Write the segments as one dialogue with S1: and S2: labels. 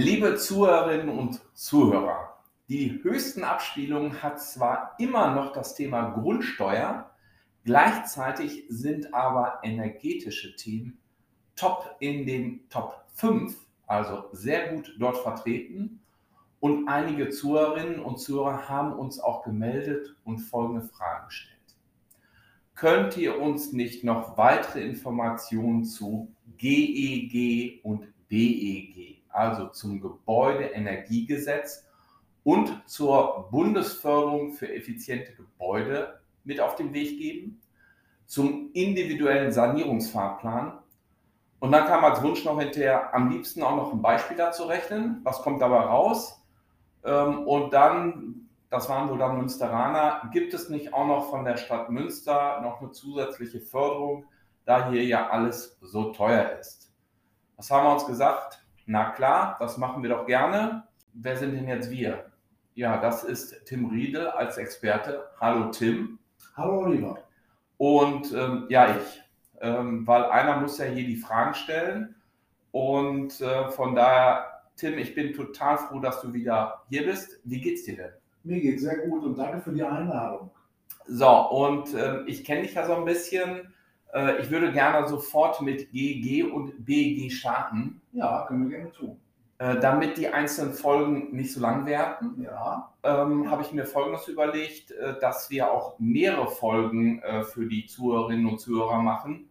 S1: Liebe Zuhörerinnen und Zuhörer, die höchsten Abspielungen hat zwar immer noch das Thema Grundsteuer, gleichzeitig sind aber energetische Themen top in den Top 5, also sehr gut dort vertreten. Und einige Zuhörerinnen und Zuhörer haben uns auch gemeldet und folgende Fragen gestellt. Könnt ihr uns nicht noch weitere Informationen zu GEG und BEG also zum Gebäudeenergiegesetz und zur Bundesförderung für effiziente Gebäude mit auf den Weg geben, zum individuellen Sanierungsfahrplan. Und dann kam als Wunsch noch hinterher, am liebsten auch noch ein Beispiel dazu rechnen. Was kommt dabei raus? Ähm, und dann, das waren wohl dann Münsteraner, gibt es nicht auch noch von der Stadt Münster noch eine zusätzliche Förderung, da hier ja alles so teuer ist? Was haben wir uns gesagt? Na klar, das machen wir doch gerne. Wer sind denn jetzt wir? Ja, das ist Tim Riedel als Experte. Hallo Tim.
S2: Hallo Oliver.
S1: Und ähm, ja, ich. Ähm, weil einer muss ja hier die Fragen stellen. Und äh, von daher, Tim, ich bin total froh, dass du wieder hier bist. Wie geht's dir denn?
S2: Mir geht's sehr gut und danke für die Einladung.
S1: So, und äh, ich kenne dich ja so ein bisschen. Äh, ich würde gerne sofort mit GG und BG starten.
S2: Ja, können wir gerne tun.
S1: Äh, damit die einzelnen Folgen nicht so lang werden,
S2: ja.
S1: ähm, habe ich mir Folgendes überlegt, äh, dass wir auch mehrere Folgen äh, für die Zuhörerinnen und Zuhörer machen.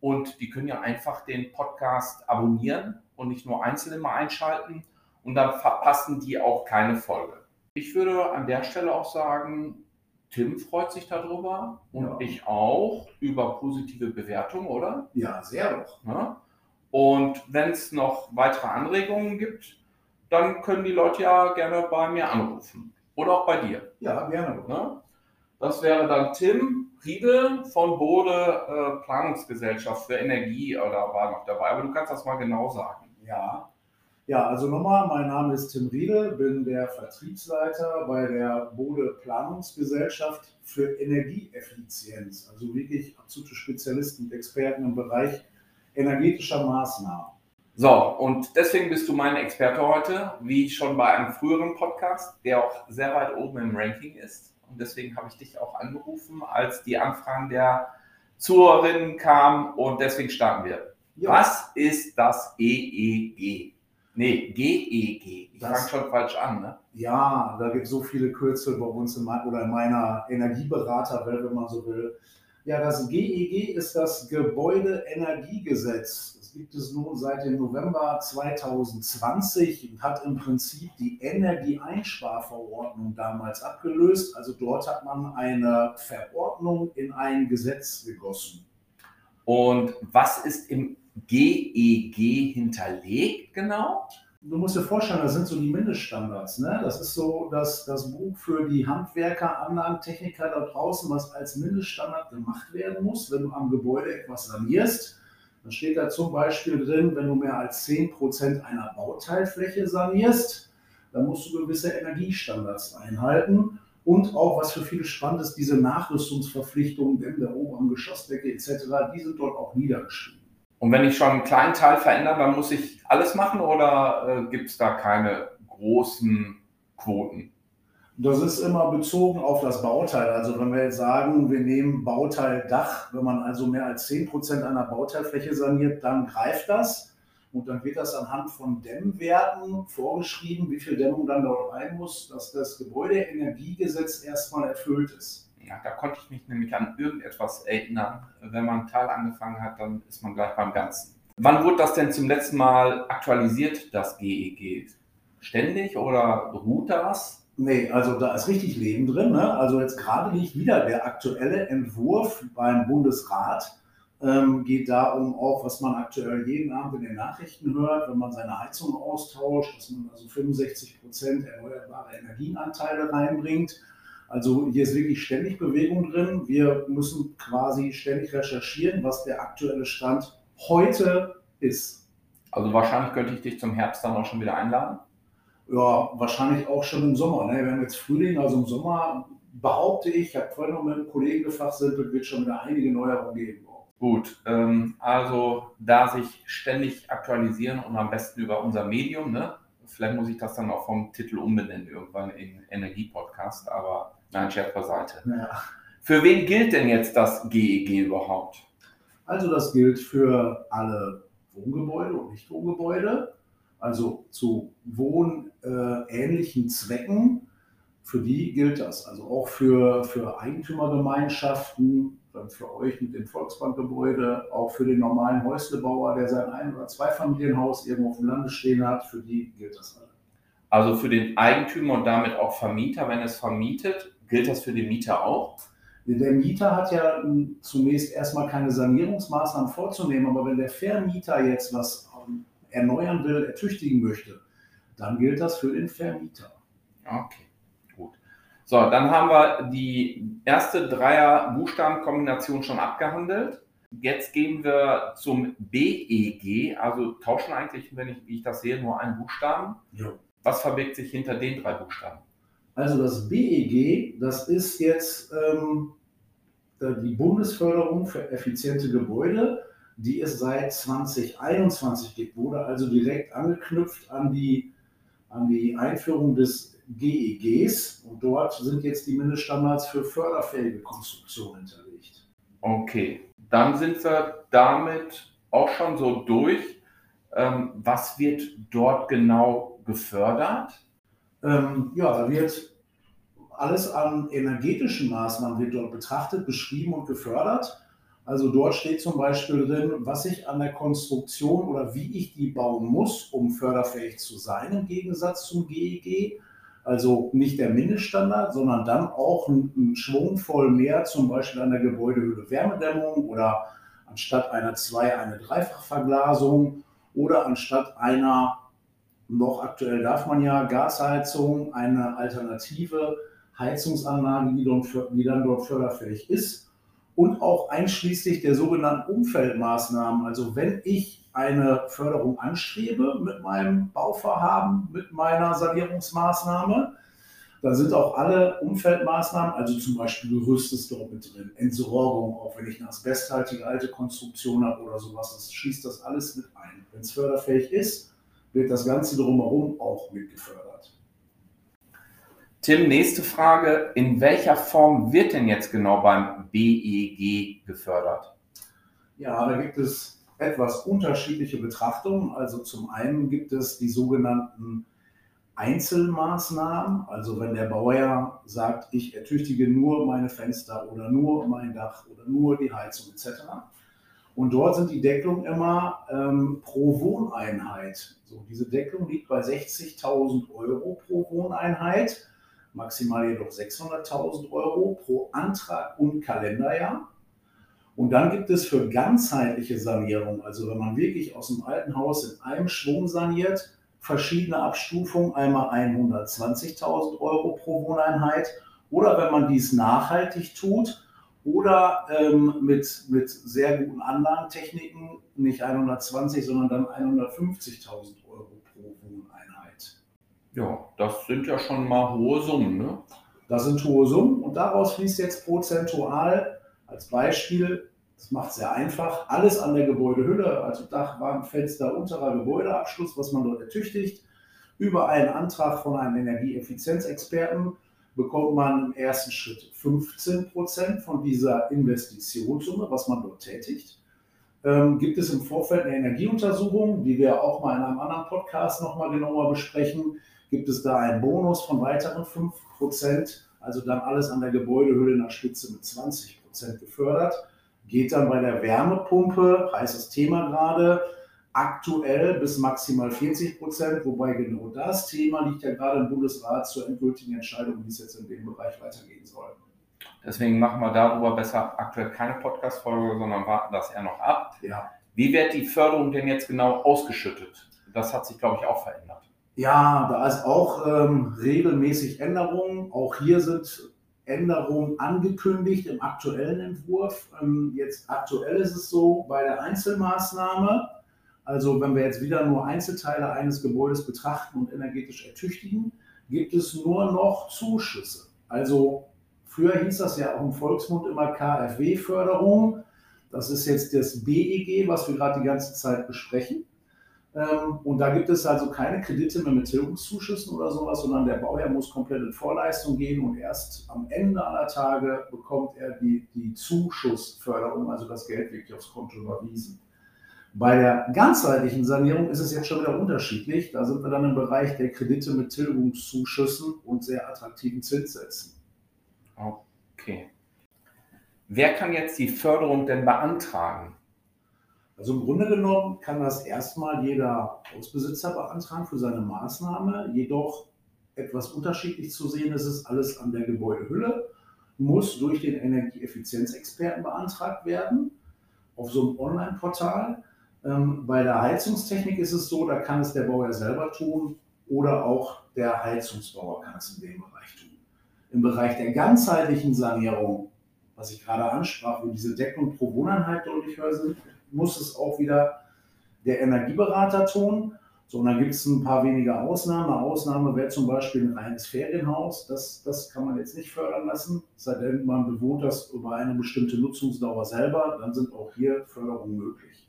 S1: Und die können ja einfach den Podcast abonnieren und nicht nur einzeln immer einschalten. Und dann verpassen die auch keine Folge. Ich würde an der Stelle auch sagen, Tim freut sich darüber und ja. ich auch über positive Bewertungen, oder?
S2: Ja, sehr doch.
S1: Ja? Und wenn es noch weitere Anregungen gibt, dann können die Leute ja gerne bei mir anrufen. Oder auch bei dir.
S2: Ja, gerne.
S1: Ne? Das wäre dann Tim Riedel von Bode äh, Planungsgesellschaft für Energie oder war noch dabei. Aber du kannst das mal genau sagen.
S2: Ja, ja, also nochmal, mein Name ist Tim Riedel, bin der Vertriebsleiter bei der Bode Planungsgesellschaft für Energieeffizienz. Also wirklich absolute Spezialisten und Experten im Bereich energetischer Maßnahmen.
S1: So, und deswegen bist du mein Experte heute, wie schon bei einem früheren Podcast, der auch sehr weit oben im Ranking ist. Und deswegen habe ich dich auch angerufen, als die Anfragen der Zuhörerinnen kamen. Und deswegen starten wir. Ja. Was ist das EEG? Nee, GEG. Ich fange schon falsch an, ne?
S2: Ja, da gibt es so viele Kürzel bei uns in mein, oder in meiner Energieberaterwelt, wenn man so will. Ja, das GEG ist das Gebäudeenergiegesetz. Das gibt es nun seit dem November 2020 und hat im Prinzip die Energieeinsparverordnung damals abgelöst. Also dort hat man eine Verordnung in ein Gesetz gegossen.
S1: Und was ist im GEG hinterlegt genau?
S2: Du musst dir vorstellen, das sind so die Mindeststandards. Ne? Das ist so das, das Buch für die Handwerker, Anlagentechniker da draußen, was als Mindeststandard gemacht werden muss, wenn du am Gebäude etwas sanierst. Dann steht da zum Beispiel drin, wenn du mehr als 10% einer Bauteilfläche sanierst, dann musst du gewisse Energiestandards einhalten. Und auch, was für viele spannend ist, diese Nachrüstungsverpflichtungen in der oberen Geschossdecke etc., die sind dort auch niedergeschrieben.
S1: Und wenn ich schon einen kleinen Teil verändere, dann muss ich alles machen oder äh, gibt es da keine großen Quoten?
S2: Das ist immer bezogen auf das Bauteil. Also wenn wir jetzt sagen, wir nehmen Bauteil Dach, wenn man also mehr als 10% einer Bauteilfläche saniert, dann greift das. Und dann wird das anhand von Dämmwerten vorgeschrieben, wie viel Dämmung dann dort rein muss, dass das Gebäudeenergiegesetz erstmal erfüllt ist.
S1: Ja, da konnte ich mich nämlich an irgendetwas erinnern. Wenn man einen Teil angefangen hat, dann ist man gleich beim Ganzen. Wann wurde das denn zum letzten Mal aktualisiert, das GEG? Ständig oder ruht das?
S2: Nee, also da ist richtig Leben drin. Ne? Also jetzt gerade liegt wieder der aktuelle Entwurf beim Bundesrat Ähm, geht darum auch, was man aktuell jeden Abend in den Nachrichten hört, wenn man seine Heizung austauscht, dass man also 65 Prozent erneuerbare Energienanteile reinbringt. Also hier ist wirklich ständig Bewegung drin. Wir müssen quasi ständig recherchieren, was der aktuelle Stand heute ist.
S1: Also wahrscheinlich könnte ich dich zum Herbst dann auch schon wieder einladen.
S2: Ja, wahrscheinlich auch schon im Sommer. Ne? Wir haben jetzt Frühling, also im Sommer behaupte ich, ich habe vorhin noch mit einem Kollegen gefachsimpelt, wird schon wieder einige Neuerungen geben.
S1: Gut, ähm, also da sich ständig aktualisieren und am besten über unser Medium, ne? Vielleicht muss ich das dann auch vom Titel umbenennen, irgendwann in Energiepodcast, aber nein, Scherz beiseite. Ja. Für wen gilt denn jetzt das GEG e überhaupt?
S2: Also das gilt für alle Wohngebäude und Nicht-Wohngebäude, also zu wohnähnlichen äh, Zwecken. Für die gilt das. Also auch für, für Eigentümergemeinschaften, dann für euch mit dem Volksbankgebäude, auch für den normalen Häuslebauer, der sein Ein- oder Zweifamilienhaus irgendwo auf dem Lande stehen hat, für die gilt das alle.
S1: Also für den Eigentümer und damit auch Vermieter, wenn es vermietet, gilt das für den Mieter auch?
S2: Der Mieter hat ja zunächst erstmal keine Sanierungsmaßnahmen vorzunehmen, aber wenn der Vermieter jetzt was ähm, erneuern will, ertüchtigen möchte, dann gilt das für den Vermieter.
S1: Okay. So, dann haben wir die erste Dreier-Buchstaben-Kombination schon abgehandelt. Jetzt gehen wir zum BEG, also tauschen eigentlich, wenn ich, wie ich das sehe, nur einen Buchstaben. Ja. Was verbirgt sich hinter den drei Buchstaben?
S2: Also das BEG, das ist jetzt ähm, die Bundesförderung für effiziente Gebäude, die es seit 2021 gibt, wurde also direkt angeknüpft an die, an die Einführung des GEGs und dort sind jetzt die Mindeststandards für förderfähige Konstruktionen hinterlegt.
S1: Okay, dann sind wir damit auch schon so durch. Ähm, was wird dort genau gefördert?
S2: Ähm, ja, da wird alles an energetischen Maßnahmen wird dort betrachtet, beschrieben und gefördert. Also dort steht zum Beispiel drin, was ich an der Konstruktion oder wie ich die bauen muss, um förderfähig zu sein, im Gegensatz zum GEG. Also nicht der Mindeststandard, sondern dann auch ein, ein Schwung voll mehr, zum Beispiel an der Gebäudehülle Wärmedämmung oder anstatt einer zwei eine Dreifachverglasung oder anstatt einer, noch aktuell darf man ja, Gasheizung, eine alternative Heizungsanlage, die, die dann dort förderfähig ist. Und auch einschließlich der sogenannten Umfeldmaßnahmen. Also wenn ich eine Förderung anstrebe mit meinem Bauvorhaben, mit meiner Sanierungsmaßnahme. Da sind auch alle Umfeldmaßnahmen, also zum Beispiel Gerüst mit drin, Entsorgung, auch wenn ich eine asbesthaltige alte Konstruktion habe oder sowas, das schließt das alles mit ein. Wenn es förderfähig ist, wird das Ganze drumherum auch mitgefördert.
S1: Tim, nächste Frage. In welcher Form wird denn jetzt genau beim BEG gefördert?
S2: Ja, da gibt es etwas unterschiedliche Betrachtungen. Also zum einen gibt es die sogenannten Einzelmaßnahmen, also wenn der Bauherr sagt, ich ertüchtige nur meine Fenster oder nur mein Dach oder nur die Heizung etc. Und dort sind die Deckelungen immer ähm, pro Wohneinheit. So, diese Deckelung liegt bei 60.000 Euro pro Wohneinheit, maximal jedoch 600.000 Euro pro Antrag und Kalenderjahr. Und dann gibt es für ganzheitliche Sanierung, also wenn man wirklich aus dem alten Haus in einem Schwung saniert, verschiedene Abstufungen, einmal 120.000 Euro pro Wohneinheit oder wenn man dies nachhaltig tut oder ähm, mit, mit sehr guten Anlagentechniken, nicht 120, sondern dann 150.000 Euro.
S1: Ja, das sind ja schon mal hohe Summen, ne?
S2: Das sind hohe Summen und daraus fließt jetzt prozentual als Beispiel, das macht es sehr einfach, alles an der Gebäudehülle, also Dach, Wand, Fenster, unterer Gebäudeabschluss, was man dort ertüchtigt, über einen Antrag von einem Energieeffizienzexperten bekommt man im ersten Schritt 15 Prozent von dieser Investitionssumme, was man dort tätigt. Ähm, gibt es im Vorfeld eine Energieuntersuchung, die wir auch mal in einem anderen Podcast nochmal genauer besprechen, gibt es da einen Bonus von weiteren 5 Prozent, also dann alles an der Gebäudehülle in der Spitze mit 20 Prozent gefördert. Geht dann bei der Wärmepumpe, heißes Thema gerade, aktuell bis maximal 40 Prozent, wobei genau das Thema liegt ja gerade im Bundesrat zur endgültigen Entscheidung, wie es jetzt in dem Bereich weitergehen soll.
S1: Deswegen machen wir darüber besser aktuell keine Podcast-Folge, sondern warten das eher noch ab.
S2: Ja.
S1: Wie wird die Förderung denn jetzt genau ausgeschüttet? Das hat sich, glaube ich, auch verändert.
S2: Ja, da ist auch ähm, regelmäßig Änderungen. Auch hier sind Änderungen angekündigt im aktuellen Entwurf. Ähm, jetzt aktuell ist es so bei der Einzelmaßnahme, also wenn wir jetzt wieder nur Einzelteile eines Gebäudes betrachten und energetisch ertüchtigen, gibt es nur noch Zuschüsse. Also früher hieß das ja auch im Volksmund immer KfW-Förderung. Das ist jetzt das BEG, was wir gerade die ganze Zeit besprechen. Ähm, und da gibt es also keine Kredite mehr mit Tilgungszuschüssen oder sowas, sondern der Bauherr muss komplett in Vorleistung gehen und erst am Ende aller Tage bekommt er die, die Zuschussförderung, also das Geld wirklich aufs Konto überwiesen. Bei der ganzheitlichen Sanierung ist es jetzt schon wieder unterschiedlich. Da sind wir dann im Bereich der Kredite mit Tilgungszuschüssen und sehr attraktiven Zinssätzen.
S1: Okay. Wer kann jetzt die Förderung denn beantragen?
S2: Also im Grunde genommen kann das erstmal jeder Hausbesitzer beantragen für seine Maßnahme. Jedoch etwas unterschiedlich zu sehen ist es alles an der Gebäudehülle, muss durch den Energieeffizienzexperten beantragt werden auf so einem Online-Portal. Ähm, bei der Heizungstechnik ist es so, da kann es der Bauer selber tun oder auch der Heizungsbauer kann es in dem Bereich tun. Im Bereich der ganzheitlichen Sanierung, was ich gerade ansprach, wo diese Deckung pro Wohneinheit deutlich höher sind, muss es auch wieder der Energieberater tun. So, und dann gibt es ein paar wenige Ausnahmen. Eine Ausnahme wäre zum Beispiel ein reines Ferienhaus. Das, das kann man jetzt nicht fördern lassen, sei denn man bewohnt das über eine bestimmte Nutzungsdauer selber. Dann sind auch hier Förderungen möglich.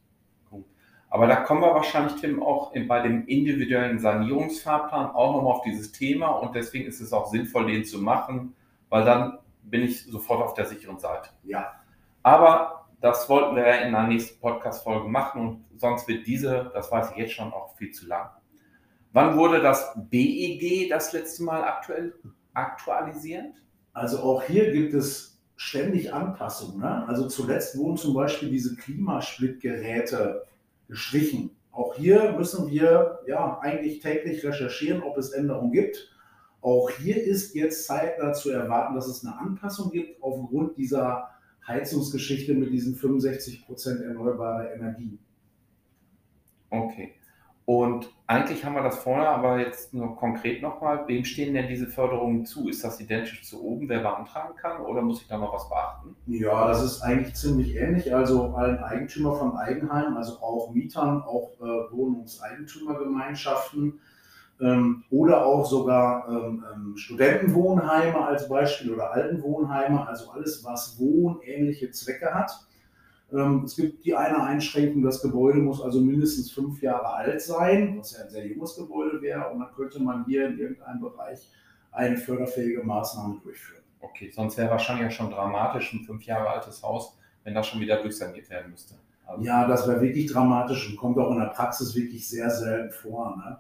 S1: Aber da kommen wir wahrscheinlich, Tim, auch bei dem individuellen Sanierungsfahrplan auch nochmal auf dieses Thema und deswegen ist es auch sinnvoll, den zu machen, weil dann bin ich sofort auf der sicheren Seite.
S2: Ja.
S1: Aber das wollten wir ja in der nächsten Podcast-Folge machen und sonst wird diese, das weiß ich jetzt schon, auch viel zu lang. Wann wurde das BEG das letzte Mal aktuell aktualisiert?
S2: Also auch hier gibt es ständig Anpassungen. Ne? Also zuletzt wurden zum Beispiel diese Klimasplittgeräte gestrichen. Auch hier müssen wir ja eigentlich täglich recherchieren, ob es Änderungen gibt. Auch hier ist jetzt zeitnah zu erwarten, dass es eine Anpassung gibt aufgrund dieser Heizungsgeschichte mit diesen 65 Prozent erneuerbare Energie.
S1: Okay. Und eigentlich haben wir das vorher, aber jetzt nur konkret nochmal, wem stehen denn diese Förderungen zu? Ist das identisch zu oben, wer beantragen kann oder muss ich da noch was beachten?
S2: Ja, das ist eigentlich ziemlich ähnlich. Also allen Eigentümer von Eigenheimen, also auch Mietern, auch äh, Wohnungseigentümergemeinschaften, ähm, oder auch sogar ähm, ähm, Studentenwohnheime als Beispiel oder Altenwohnheime, also alles, was wohnähnliche Zwecke hat. Ähm, es gibt die eine Einschränkung, das Gebäude muss also mindestens fünf Jahre alt sein, was ja ein sehr junges Gebäude wäre, und dann könnte man hier in irgendeinem Bereich eine förderfähige Maßnahme durchführen.
S1: Okay, sonst wäre wahrscheinlich ja schon dramatisch ein fünf Jahre altes Haus, wenn das schon wieder durchsaniert werden müsste.
S2: Also ja, das wäre wirklich dramatisch und kommt auch in der Praxis wirklich sehr selten vor. Ne?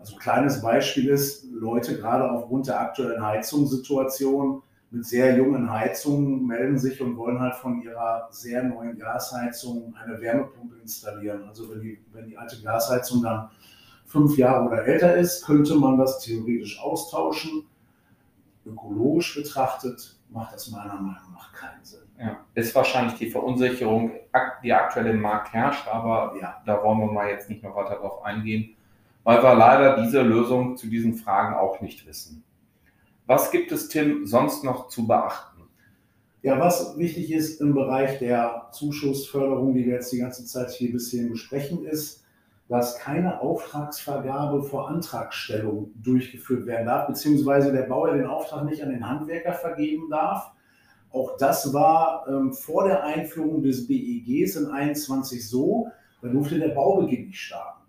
S2: Also ein kleines Beispiel ist, Leute gerade aufgrund der aktuellen Heizungssituation mit sehr jungen Heizungen melden sich und wollen halt von ihrer sehr neuen Gasheizung eine Wärmepumpe installieren. Also wenn die, wenn die alte Gasheizung dann fünf Jahre oder älter ist, könnte man das theoretisch austauschen. Ökologisch betrachtet macht das meiner Meinung nach keinen Sinn.
S1: Ja, ist wahrscheinlich die Verunsicherung, die aktuell im Markt herrscht, aber ja. da wollen wir mal jetzt nicht mehr weiter drauf eingehen weil wir leider diese Lösung zu diesen Fragen auch nicht wissen. Was gibt es, Tim, sonst noch zu beachten?
S2: Ja, was wichtig ist im Bereich der Zuschussförderung, die wir jetzt die ganze Zeit hier bisher besprechen, ist, dass keine Auftragsvergabe vor Antragstellung durchgeführt werden darf, beziehungsweise der Bauer den Auftrag nicht an den Handwerker vergeben darf. Auch das war ähm, vor der Einführung des BEGs in 21 so, da durfte der Baubeginn nicht starten.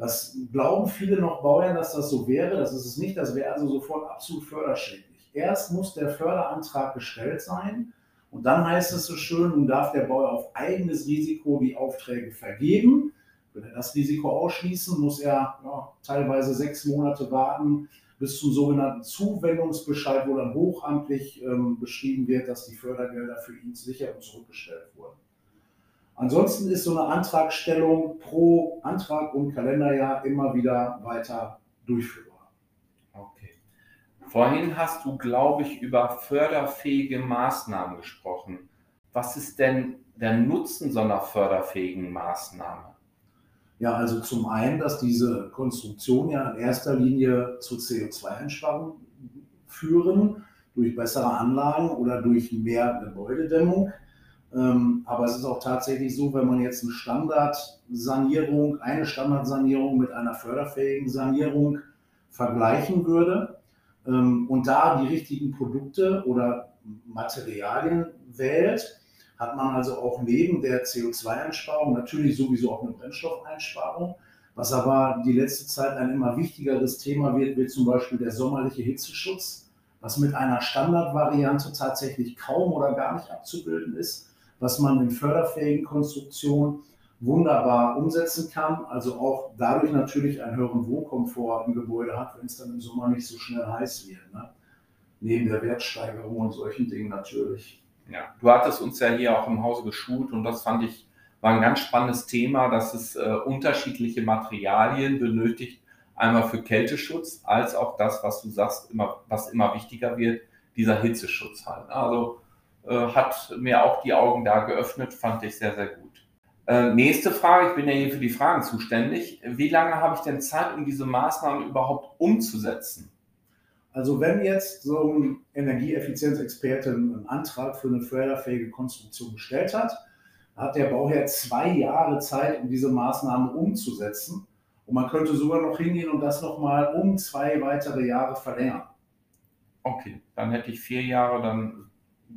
S2: Das glauben viele noch Bauern, dass das so wäre. Das ist es nicht. Das wäre also sofort absolut förderschädlich. Erst muss der Förderantrag gestellt sein und dann heißt es so schön, nun darf der Bauer auf eigenes Risiko die Aufträge vergeben. Will er das Risiko ausschließen, muss er ja, teilweise sechs Monate warten bis zum sogenannten Zuwendungsbescheid, wo dann hochamtlich ähm, beschrieben wird, dass die Fördergelder für ihn sicher und zurückgestellt wurden. Ansonsten ist so eine Antragstellung pro Antrag und Kalenderjahr immer wieder weiter durchführbar.
S1: Okay. Vorhin hast du, glaube ich, über förderfähige Maßnahmen gesprochen. Was ist denn der Nutzen so einer förderfähigen Maßnahme?
S2: Ja, also zum einen, dass diese Konstruktion ja in erster Linie zu CO2-Einsparungen führen, durch bessere Anlagen oder durch mehr Gebäudedämmung. Ähm, aber es ist auch tatsächlich so, wenn man jetzt eine Standardsanierung, eine Standardsanierung mit einer förderfähigen Sanierung vergleichen würde ähm, und da die richtigen Produkte oder Materialien wählt, hat man also auch neben der CO2-Einsparung natürlich sowieso auch eine Brennstoffeinsparung. Was aber die letzte Zeit ein immer wichtigeres Thema wird, wird zum Beispiel der sommerliche Hitzeschutz, was mit einer Standardvariante tatsächlich kaum oder gar nicht abzubilden ist was man in förderfähigen Konstruktionen wunderbar umsetzen kann. Also auch dadurch natürlich einen höheren Wohnkomfort im Gebäude hat, wenn es dann im Sommer nicht so schnell heiß wird. Ne? Neben der Wertsteigerung und solchen Dingen natürlich.
S1: Ja, du hattest uns ja hier auch im Hause geschult und das fand ich war ein ganz spannendes Thema, dass es äh, unterschiedliche Materialien benötigt, einmal für Kälteschutz als auch das, was du sagst, immer, was immer wichtiger wird, dieser Hitzeschutz halt. Also äh, hat mir auch die Augen da geöffnet, fand ich sehr, sehr gut. Äh, nächste Frage, ich bin ja hier für die Fragen zuständig. Wie lange habe ich denn Zeit, um diese Maßnahmen überhaupt umzusetzen?
S2: Also wenn jetzt so ein Energieeffizienzexperte einen Antrag für eine förderfähige Konstruktion gestellt hat, hat der Bauherr zwei Jahre Zeit, um diese Maßnahmen umzusetzen. Und man könnte sogar noch hingehen und das nochmal um zwei weitere Jahre verlängern.
S1: Okay, dann hätte ich vier Jahre, dann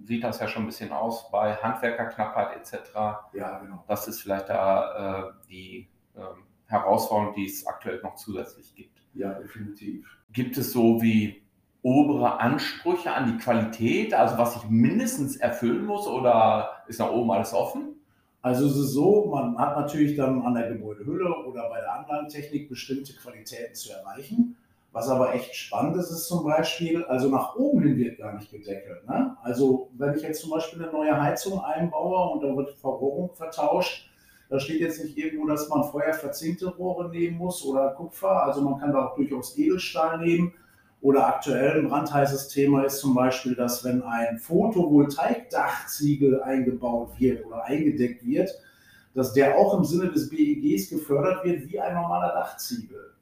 S1: sieht das ja schon ein bisschen aus bei Handwerkerknappheit etc.
S2: Ja, genau.
S1: Das ist vielleicht da äh, die äh, Herausforderung, die es aktuell noch zusätzlich gibt.
S2: Ja, definitiv.
S1: Gibt es so wie obere Ansprüche an die Qualität, also was ich mindestens erfüllen muss oder ist nach oben alles offen?
S2: Also es ist so, man hat natürlich dann an der Gebäudehülle oder bei der Anlagentechnik bestimmte Qualitäten zu erreichen. Was aber echt spannend ist, ist zum Beispiel, also nach oben hin wird gar nicht gedeckelt. Ne? Also wenn ich jetzt zum Beispiel eine neue Heizung einbaue und da wird Verrohrung vertauscht, da steht jetzt nicht irgendwo, dass man vorher verzinkte Rohre nehmen muss oder Kupfer. Also man kann da auch durchaus Edelstahl nehmen. Oder aktuell ein brandheißes Thema ist zum Beispiel, dass wenn ein Photovoltaikdachziegel eingebaut wird oder eingedeckt wird, dass der auch im Sinne des BEGs gefördert wird wie ein normaler Dachziegel.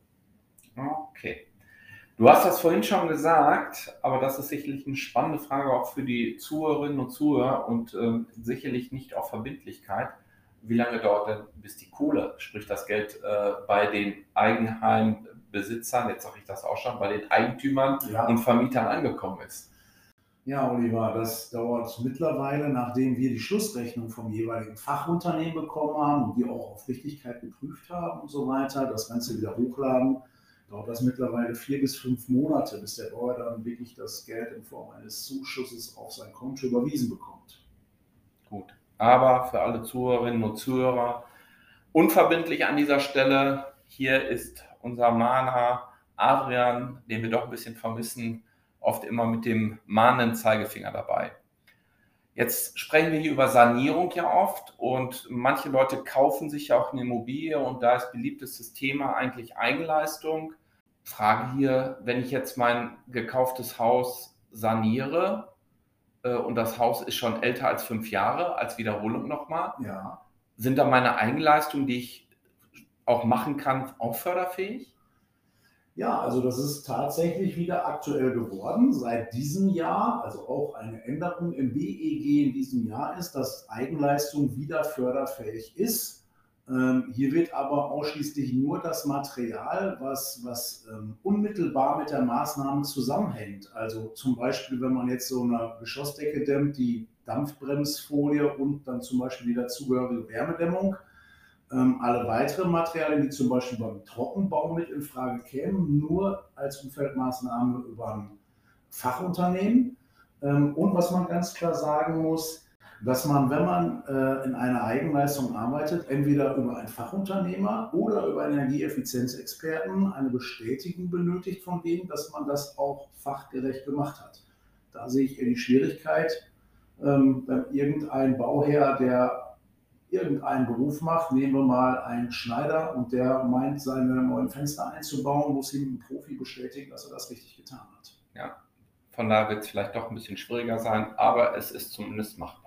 S1: Okay. Du hast das vorhin schon gesagt, aber das ist sicherlich eine spannende Frage auch für die Zuhörerinnen und Zuhörer und ähm, sicherlich nicht auf Verbindlichkeit. Wie lange dauert denn, bis die Kohle, sprich das Geld äh, bei den Eigenheimbesitzern, jetzt sage ich das auch schon, bei den Eigentümern ja. und Vermietern angekommen ist?
S2: Ja, Oliver, das dauert mittlerweile, nachdem wir die Schlussrechnung vom jeweiligen Fachunternehmen bekommen haben und die auch auf Richtigkeit geprüft haben und so weiter, das Ganze wieder hochladen dauert das mittlerweile vier bis fünf Monate, bis der Bauer dann wirklich das Geld in Form eines Zuschusses auf sein Konto überwiesen bekommt.
S1: Gut, aber für alle Zuhörerinnen und Zuhörer unverbindlich an dieser Stelle, hier ist unser Mahner Adrian, den wir doch ein bisschen vermissen, oft immer mit dem mahnenden Zeigefinger dabei. Jetzt sprechen wir hier über Sanierung ja oft und manche Leute kaufen sich ja auch eine Immobilie und da ist beliebtestes Thema eigentlich Eigenleistung. Frage hier, wenn ich jetzt mein gekauftes Haus saniere äh, und das Haus ist schon älter als fünf Jahre, als Wiederholung nochmal,
S2: ja.
S1: sind da meine Eigenleistungen, die ich auch machen kann, auch förderfähig?
S2: Ja, also das ist tatsächlich wieder aktuell geworden. Seit diesem Jahr, also auch eine Änderung im BEG in diesem Jahr ist, dass Eigenleistung wieder förderfähig ist. Ähm, hier wird aber ausschließlich nur das Material, was, was ähm, unmittelbar mit der Maßnahme zusammenhängt. Also zum Beispiel, wenn man jetzt so eine Geschossdecke dämmt, die Dampfbremsfolie und dann zum Beispiel die dazugehörige Wärmedämmung. Ähm, alle weiteren Materialien, die zum Beispiel beim Trockenbau mit in Frage kämen, nur als Umfeldmaßnahme über ein Fachunternehmen. Ähm, und was man ganz klar sagen muss, dass man, wenn man äh, in einer Eigenleistung arbeitet, entweder über einen Fachunternehmer oder über Energieeffizienzexperten eine Bestätigung benötigt von denen, dass man das auch fachgerecht gemacht hat. Da sehe ich eher die Schwierigkeit, ähm, wenn irgendein Bauherr, der irgendeinen Beruf macht, nehmen wir mal einen Schneider und der meint, seine neuen Fenster einzubauen, muss ihm ein Profi bestätigen, dass er das richtig getan hat.
S1: Ja, Von daher wird es vielleicht doch ein bisschen schwieriger sein, aber es ist zumindest machbar.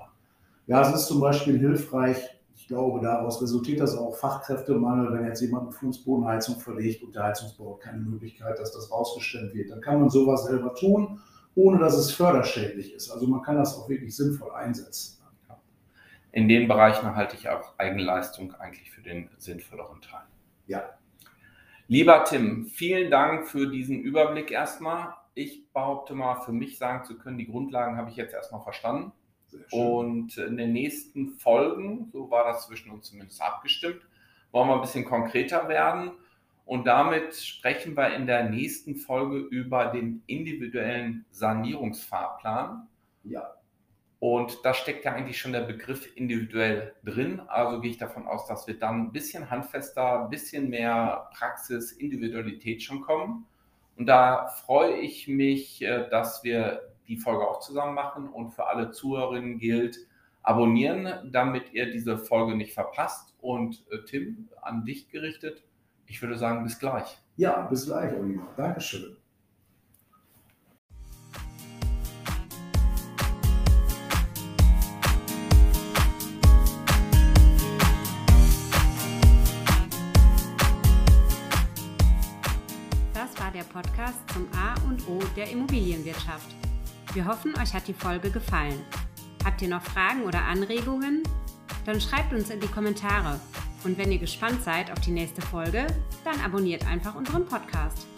S2: Ja, es ist zum Beispiel hilfreich, ich glaube, daraus resultiert das auch Fachkräftemangel, wenn jetzt jemand eine Fußbodenheizung verlegt und der Heizungsbau hat keine Möglichkeit, dass das rausgestellt wird. Dann kann man sowas selber tun, ohne dass es förderschädlich ist. Also man kann das auch wirklich sinnvoll einsetzen.
S1: In den Bereichen halte ich auch Eigenleistung eigentlich für den sinnvolleren Teil.
S2: Ja.
S1: Lieber Tim, vielen Dank für diesen Überblick erstmal. Ich behaupte mal, für mich sagen zu können, die Grundlagen habe ich jetzt erstmal verstanden. Und in den nächsten Folgen, so war das zwischen uns zumindest abgestimmt, wollen wir ein bisschen konkreter werden. Und damit sprechen wir in der nächsten Folge über den individuellen Sanierungsfahrplan.
S2: Ja.
S1: Und da steckt ja eigentlich schon der Begriff individuell drin. Also gehe ich davon aus, dass wir dann ein bisschen handfester, ein bisschen mehr Praxis, Individualität schon kommen. Und da freue ich mich, äh, dass wir die Folge auch zusammen machen und für alle Zuhörerinnen gilt, abonnieren, damit ihr diese Folge nicht verpasst. Und äh, Tim, an dich gerichtet, ich würde sagen, bis gleich.
S2: Ja, bis gleich, Oliver. Dankeschön.
S3: Das war der Podcast zum A und O der Immobilienwirtschaft. Wir hoffen, euch hat die Folge gefallen. Habt ihr noch Fragen oder Anregungen? Dann schreibt uns in die Kommentare. Und wenn ihr gespannt seid auf die nächste Folge, dann abonniert einfach unseren Podcast.